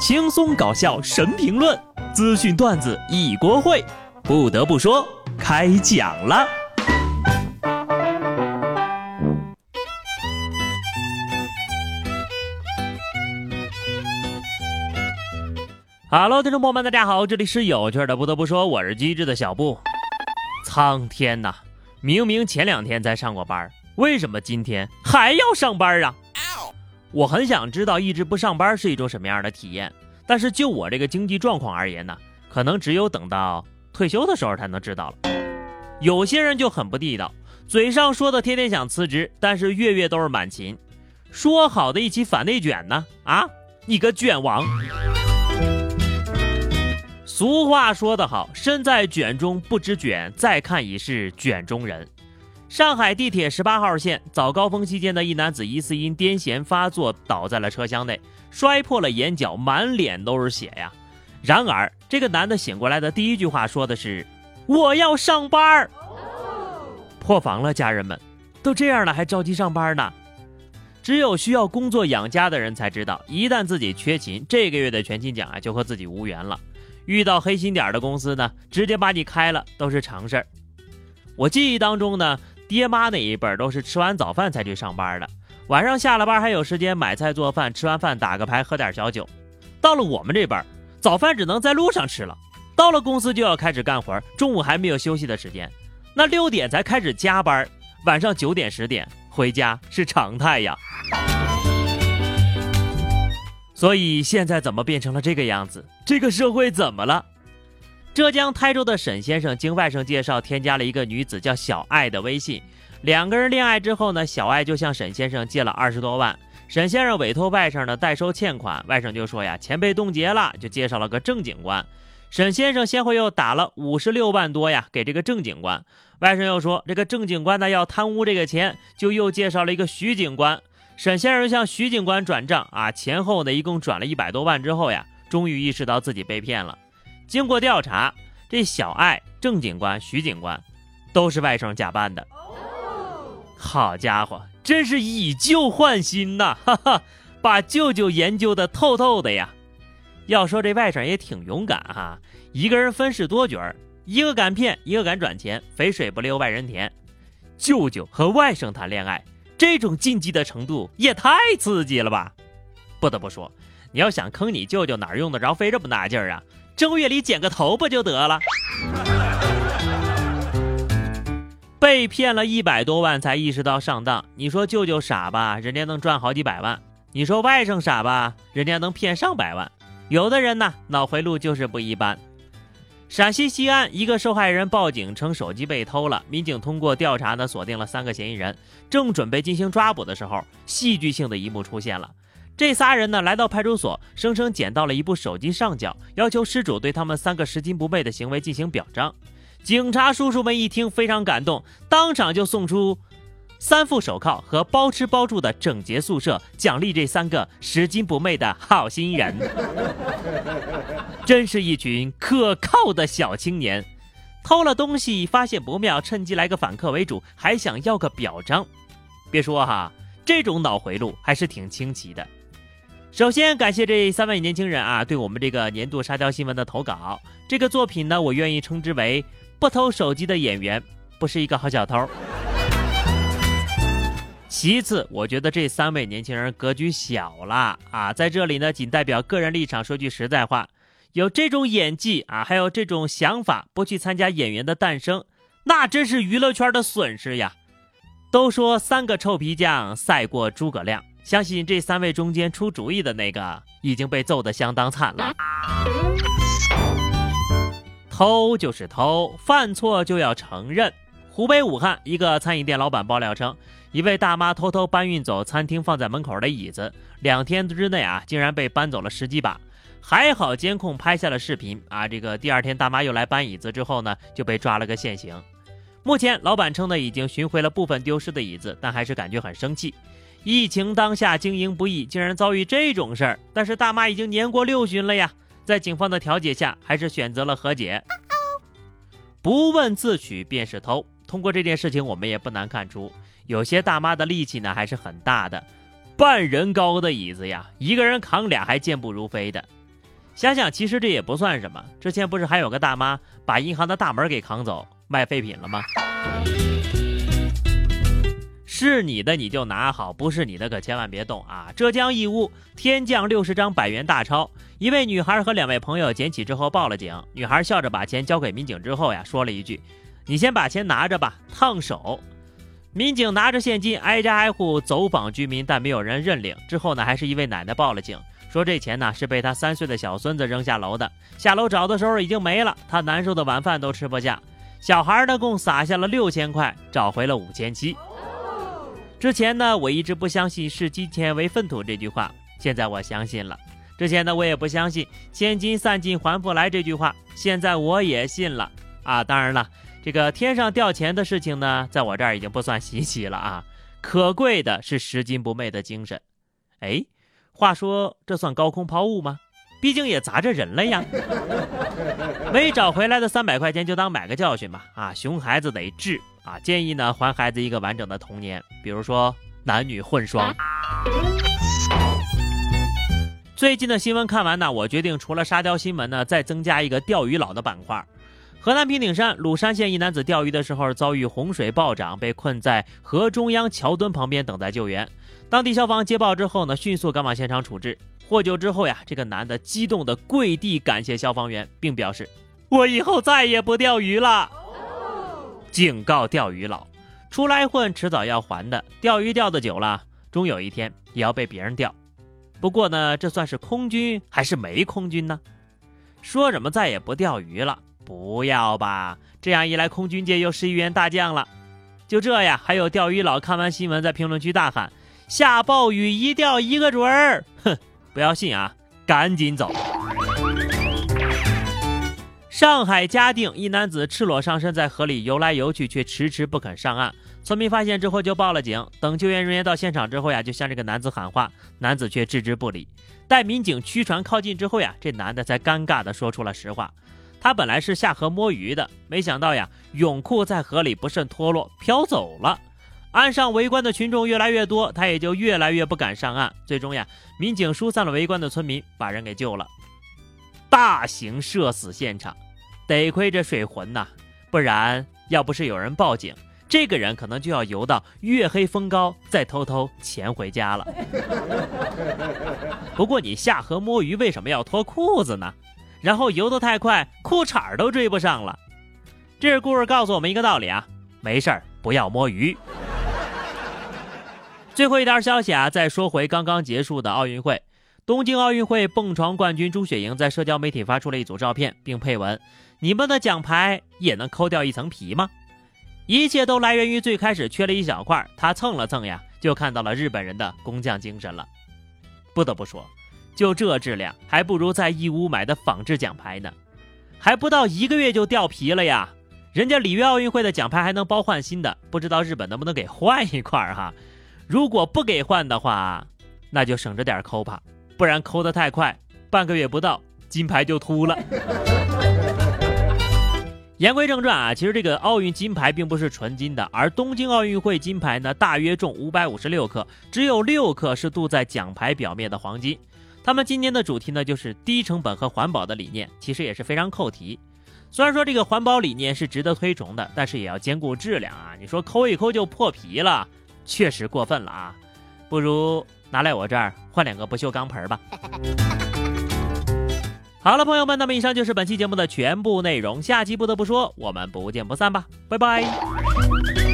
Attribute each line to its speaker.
Speaker 1: 轻松搞笑神评论，资讯段子一锅烩。不得不说，开讲了。Hello，听众朋友们，大家好，这里是有趣的。不得不说，我是机智的小布。苍天呐，明明前两天才上过班，为什么今天还要上班啊？我很想知道一直不上班是一种什么样的体验，但是就我这个经济状况而言呢，可能只有等到退休的时候才能知道了。有些人就很不地道，嘴上说的天天想辞职，但是月月都是满勤。说好的一起反内卷呢？啊，你个卷王！俗话说得好，身在卷中不知卷，再看已是卷中人。上海地铁十八号线早高峰期间的一男子疑似因癫痫发作倒在了车厢内，摔破了眼角，满脸都是血呀。然而，这个男的醒过来的第一句话说的是：“我要上班。”破防了，家人们，都这样了还着急上班呢？只有需要工作养家的人才知道，一旦自己缺勤，这个月的全勤奖啊就和自己无缘了。遇到黑心点的公司呢，直接把你开了都是常事儿。我记忆当中呢。爹妈那一辈都是吃完早饭才去上班的，晚上下了班还有时间买菜做饭，吃完饭打个牌，喝点小酒。到了我们这辈，早饭只能在路上吃了，到了公司就要开始干活，中午还没有休息的时间，那六点才开始加班，晚上九点十点回家是常态呀。所以现在怎么变成了这个样子？这个社会怎么了？浙江台州的沈先生经外甥介绍添加了一个女子叫小爱的微信，两个人恋爱之后呢，小爱就向沈先生借了二十多万，沈先生委托外甥呢代收欠款，外甥就说呀钱被冻结了，就介绍了个郑警官，沈先生先后又打了五十六万多呀给这个郑警官，外甥又说这个郑警官呢要贪污这个钱，就又介绍了一个徐警官，沈先生向徐警官转账啊，前后呢一共转了一百多万之后呀，终于意识到自己被骗了。经过调查，这小爱、郑警官、徐警官都是外甥假扮的。好家伙，真是以旧换新呐！哈哈，把舅舅研究的透透的呀。要说这外甥也挺勇敢哈，一个人分饰多角儿，一个敢骗，一个敢转钱，肥水不流外人田。舅舅和外甥谈恋爱，这种禁忌的程度也太刺激了吧！不得不说，你要想坑你舅舅，哪用得着费这么大劲儿啊？正月里剪个头不就得了？被骗了一百多万才意识到上当，你说舅舅傻吧？人家能赚好几百万。你说外甥傻吧？人家能骗上百万。有的人呢，脑回路就是不一般。陕西西安一个受害人报警称手机被偷了，民警通过调查呢，锁定了三个嫌疑人。正准备进行抓捕的时候，戏剧性的一幕出现了。这仨人呢，来到派出所，声称捡到了一部手机上缴，要求失主对他们三个拾金不昧的行为进行表彰。警察叔叔们一听非常感动，当场就送出三副手铐和包吃包住的整洁宿舍，奖励这三个拾金不昧的好心人。真是一群可靠的小青年，偷了东西发现不妙，趁机来个反客为主，还想要个表彰。别说哈，这种脑回路还是挺清奇的。首先感谢这三位年轻人啊，对我们这个年度沙雕新闻的投稿。这个作品呢，我愿意称之为“不偷手机的演员不是一个好小偷”。其次，我觉得这三位年轻人格局小了啊，在这里呢，仅代表个人立场说句实在话，有这种演技啊，还有这种想法，不去参加《演员的诞生》，那真是娱乐圈的损失呀。都说三个臭皮匠赛过诸葛亮。相信这三位中间出主意的那个已经被揍得相当惨了。偷就是偷，犯错就要承认。湖北武汉一个餐饮店老板爆料称，一位大妈偷偷搬运走餐厅放在门口的椅子，两天之内啊，竟然被搬走了十几把。还好监控拍下了视频啊，这个第二天大妈又来搬椅子之后呢，就被抓了个现行。目前老板称呢，已经寻回了部分丢失的椅子，但还是感觉很生气。疫情当下经营不易，竟然遭遇这种事儿。但是大妈已经年过六旬了呀，在警方的调解下，还是选择了和解。不问自取便是偷。通过这件事情，我们也不难看出，有些大妈的力气呢还是很大的。半人高的椅子呀，一个人扛俩还健步如飞的。想想其实这也不算什么。之前不是还有个大妈把银行的大门给扛走卖废品了吗？是你的你就拿好，不是你的可千万别动啊！浙江义乌天降六十张百元大钞，一位女孩和两位朋友捡起之后报了警。女孩笑着把钱交给民警之后呀，说了一句：“你先把钱拿着吧，烫手。”民警拿着现金挨家挨户走访居民，但没有人认领。之后呢，还是一位奶奶报了警，说这钱呢是被她三岁的小孙子扔下楼的。下楼找的时候已经没了，她难受的晚饭都吃不下。小孩呢共撒下了六千块，找回了五千七。之前呢，我一直不相信视金钱为粪土这句话，现在我相信了。之前呢，我也不相信千金散尽还复来这句话，现在我也信了啊！当然了，这个天上掉钱的事情呢，在我这儿已经不算稀奇了啊。可贵的是拾金不昧的精神。哎，话说这算高空抛物吗？毕竟也砸着人了呀。没找回来的三百块钱就当买个教训吧。啊，熊孩子得治。啊，建议呢还孩子一个完整的童年，比如说男女混双。最近的新闻看完呢，我决定除了沙雕新闻呢，再增加一个钓鱼佬的板块。河南平顶山鲁山县一男子钓鱼的时候遭遇洪水暴涨，被困在河中央桥墩旁边等待救援。当地消防接报之后呢，迅速赶往现场处置。获救之后呀，这个男的激动的跪地感谢消防员，并表示：“我以后再也不钓鱼了。”警告钓鱼佬，出来混迟早要还的。钓鱼钓的久了，终有一天也要被别人钓。不过呢，这算是空军还是没空军呢？说什么再也不钓鱼了？不要吧！这样一来，空军界又是一员大将了。就这呀，还有钓鱼佬看完新闻在评论区大喊：“下暴雨一钓一个准儿！”哼，不要信啊，赶紧走。上海嘉定一男子赤裸上身在河里游来游去，却迟迟不肯上岸。村民发现之后就报了警。等救援人员到现场之后呀，就向这个男子喊话，男子却置之不理。待民警驱船靠近之后呀，这男的才尴尬地说出了实话：他本来是下河摸鱼的，没想到呀，泳裤在河里不慎脱落飘走了。岸上围观的群众越来越多，他也就越来越不敢上岸。最终呀，民警疏散了围观的村民，把人给救了。大型社死现场。得亏这水浑呐，不然要不是有人报警，这个人可能就要游到月黑风高，再偷偷潜回家了。不过你下河摸鱼为什么要脱裤子呢？然后游得太快，裤衩都追不上了。这故事告诉我们一个道理啊，没事儿不要摸鱼。最后一条消息啊，再说回刚刚结束的奥运会，东京奥运会蹦床冠军朱雪莹在社交媒体发出了一组照片，并配文。你们的奖牌也能抠掉一层皮吗？一切都来源于最开始缺了一小块，他蹭了蹭呀，就看到了日本人的工匠精神了。不得不说，就这质量，还不如在义乌买的仿制奖牌呢。还不到一个月就掉皮了呀！人家里约奥运会的奖牌还能包换新的，不知道日本能不能给换一块哈？如果不给换的话，那就省着点抠吧，不然抠得太快，半个月不到，金牌就秃了。言归正传啊，其实这个奥运金牌并不是纯金的，而东京奥运会金牌呢，大约重五百五十六克，只有六克是镀在奖牌表面的黄金。他们今年的主题呢，就是低成本和环保的理念，其实也是非常扣题。虽然说这个环保理念是值得推崇的，但是也要兼顾质量啊。你说抠一抠就破皮了，确实过分了啊！不如拿来我这儿换两个不锈钢盆吧。好了，朋友们，那么以上就是本期节目的全部内容。下期不得不说，我们不见不散吧，拜拜。